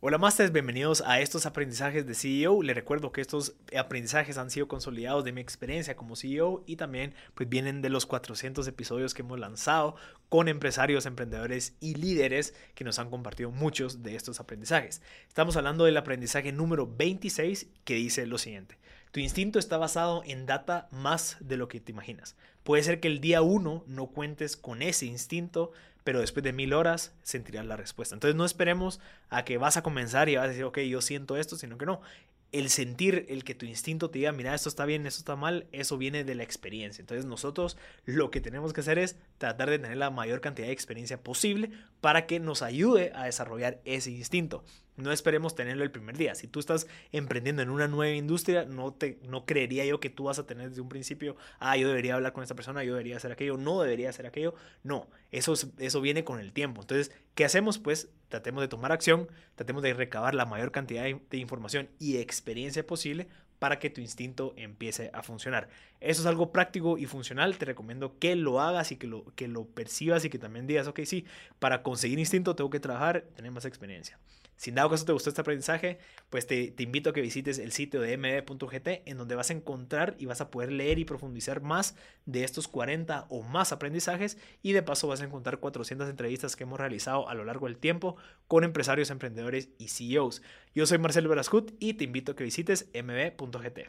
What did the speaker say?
Hola Masters, bienvenidos a estos aprendizajes de CEO. Les recuerdo que estos aprendizajes han sido consolidados de mi experiencia como CEO y también pues vienen de los 400 episodios que hemos lanzado con empresarios, emprendedores y líderes que nos han compartido muchos de estos aprendizajes. Estamos hablando del aprendizaje número 26 que dice lo siguiente. Tu instinto está basado en data más de lo que te imaginas. Puede ser que el día 1 no cuentes con ese instinto, pero después de mil horas sentirás la respuesta. Entonces no esperemos a que vas a comenzar y vas a decir, ok, yo siento esto, sino que no. El sentir, el que tu instinto te diga, mira, esto está bien, esto está mal, eso viene de la experiencia. Entonces nosotros lo que tenemos que hacer es tratar de tener la mayor cantidad de experiencia posible para que nos ayude a desarrollar ese instinto. No esperemos tenerlo el primer día. Si tú estás emprendiendo en una nueva industria, no, te, no creería yo que tú vas a tener desde un principio, ah, yo debería hablar con esta persona, yo debería hacer aquello, no debería hacer aquello. No, eso, eso viene con el tiempo. Entonces, ¿qué hacemos? Pues tratemos de tomar acción, tratemos de recabar la mayor cantidad de información y experiencia posible para que tu instinto empiece a funcionar. Eso es algo práctico y funcional. Te recomiendo que lo hagas y que lo, que lo percibas y que también digas, ok, sí, para conseguir instinto tengo que trabajar, tener más experiencia. Si en dado caso te gustó este aprendizaje, pues te, te invito a que visites el sitio de mb.gt en donde vas a encontrar y vas a poder leer y profundizar más de estos 40 o más aprendizajes y de paso vas a encontrar 400 entrevistas que hemos realizado a lo largo del tiempo con empresarios, emprendedores y CEOs. Yo soy Marcelo Verascut y te invito a que visites mb.gt.